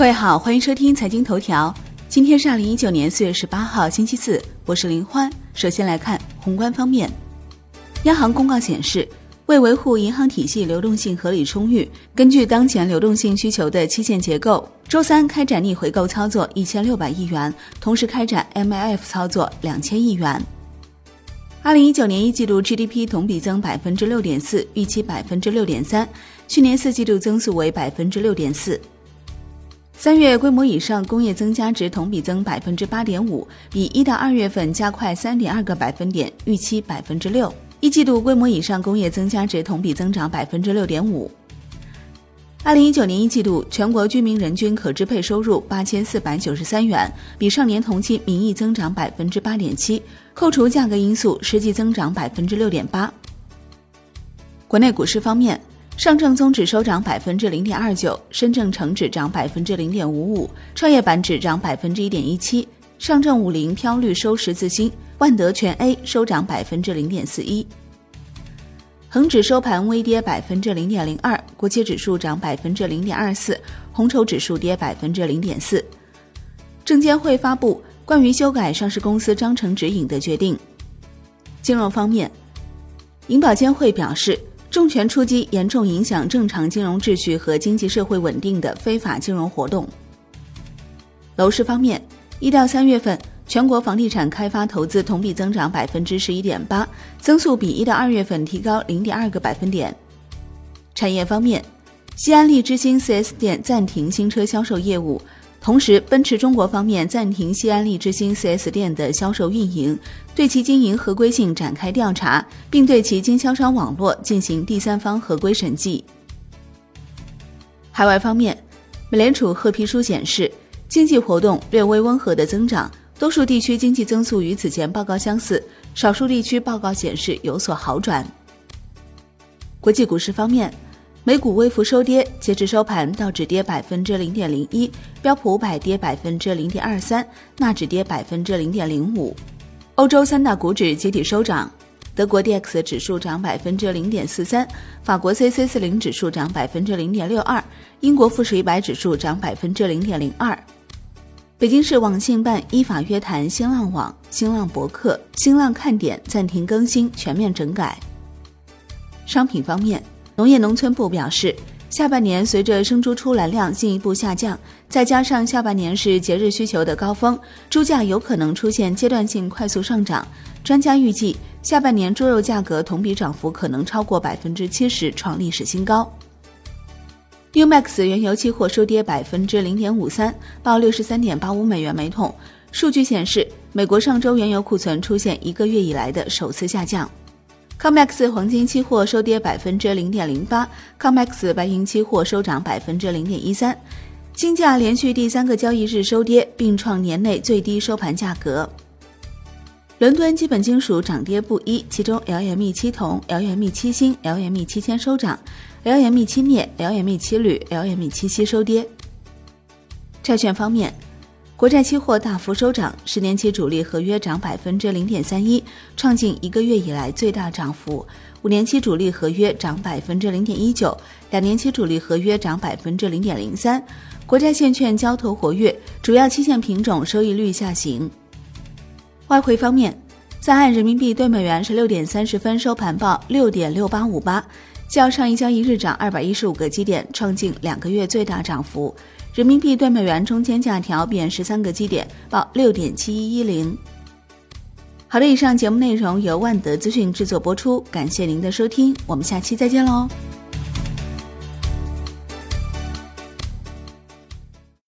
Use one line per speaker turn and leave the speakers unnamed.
各位好，欢迎收听财经头条。今天是二零一九年四月十八号，星期四，我是林欢。首先来看宏观方面，央行公告显示，为维护银行体系流动性合理充裕，根据当前流动性需求的期限结构，周三开展逆回购操作一千六百亿元，同时开展 MLF 操作两千亿元。二零一九年一季度 GDP 同比增百分之六点四，预期百分之六点三，去年四季度增速为百分之六点四。三月规模以上工业增加值同比增百分之八点五，比一到二月份加快三点二个百分点，预期百分之六。一季度规模以上工业增加值同比增长百分之六点五。二零一九年一季度全国居民人均可支配收入八千四百九十三元，比上年同期名义增长百分之八点七，扣除价格因素，实际增长百分之六点八。国内股市方面。上证综指收涨百分之零点二九，深证成指涨百分之零点五五，创业板指涨百分之一点一七，上证五零飘绿收十字星，万德全 A 收涨百分之零点四一。恒指收盘微跌百分之零点零二，国企指数涨百分之零点二四，红筹指数跌百分之零点四。证监会发布关于修改上市公司章程指引的决定。金融方面，银保监会表示。重拳出击严重影响正常金融秩序和经济社会稳定的非法金融活动。楼市方面，一到三月份，全国房地产开发投资同比增长百分之十一点八，增速比一到二月份提高零点二个百分点。产业方面，西安利之星 4S 店暂停新车销售业务。同时，奔驰中国方面暂停西安利之星 4S 店的销售运营，对其经营合规性展开调查，并对其经销商网络进行第三方合规审计。海外方面，美联储褐皮书显示，经济活动略微温和的增长，多数地区经济增速与此前报告相似，少数地区报告显示有所好转。国际股市方面。美股微幅收跌，截至收盘，道指跌百分之零点零一，标普五百跌百分之零点二三，纳指跌百分之零点零五。欧洲三大股指集体收涨，德国 D X 指数涨百分之零点四三，法国 C C 四零指数涨百分之零点六二，英国富时一百指数涨百分之零点零二。北京市网信办依法约谈新浪网、新浪博客、新浪看点暂停更新，全面整改。商品方面。农业农村部表示，下半年随着生猪出栏量进一步下降，再加上下半年是节日需求的高峰，猪价有可能出现阶段性快速上涨。专家预计，下半年猪肉价格同比涨幅可能超过百分之七十，创历史新高。New Max 原油期货收跌百分之零点五三，报六十三点八五美元每桶。数据显示，美国上周原油库存出现一个月以来的首次下降。COMEX 黄金期货收跌百分之零点零八，COMEX 白银期货收涨百分之零点一三，金价连续第三个交易日收跌，并创年内最低收盘价格。伦敦基本金属涨跌不一，其中 LME 七铜、LME 七锌、LME 七铅收涨，LME 七镍、LME 七铝、LME 七锡收跌。债券方面。国债期货大幅收涨，十年期主力合约涨百分之零点三一，创近一个月以来最大涨幅；五年期主力合约涨百分之零点一九，两年期主力合约涨百分之零点零三。国债现券交投活跃，主要期限品种收益率下行。外汇方面，在岸人民币对美元十六点三十分收盘报六点六八五八，较上一交易日涨二百一十五个基点，创近两个月最大涨幅。人民币对美元中间价调贬十三个基点，报六点七一一零。好的，以上节目内容由万德资讯制作播出，感谢您的收听，我们下期再见喽。